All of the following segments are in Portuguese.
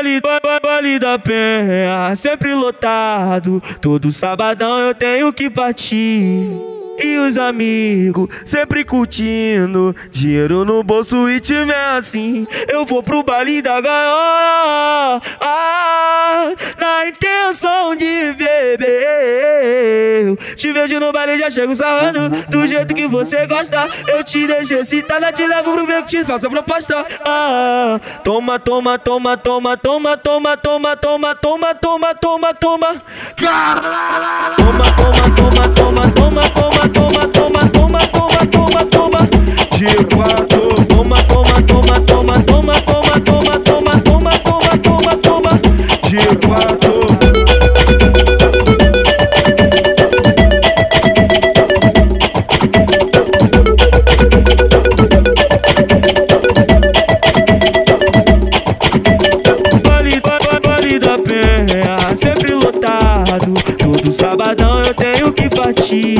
Vale, vale da penha, sempre lotado. Todo sabadão eu tenho que partir. E os amigos sempre curtindo. Dinheiro no bolso e time é assim. Eu vou pro baile da gaiola. Ah, Na intenção de beber Te vejo no baile já chego sarrando Do jeito que você gosta Eu te deixo excitada Te levo pro meio que te faço a proposta ah, toma, toma, toma, toma, toma, toma, toma, toma, toma, toma, toma Toma, toma, toma, toma, toma, toma toma, eu tenho que partir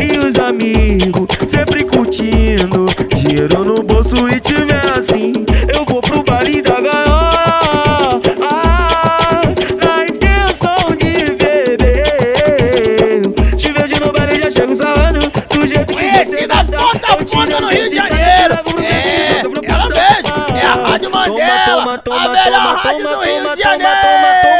e os amigos sempre curtindo. Dinheiro no bolso e time é assim. Eu vou pro baile da gaiola. Ah, na intenção de beber. Te vejo no baile, já chego sarrando. Do jeito que Conhecida gosta. ponta a ponta no Rio de Janeiro. É, ela mesmo. É a Rádio toma, a melhor rádio do Rio de Janeiro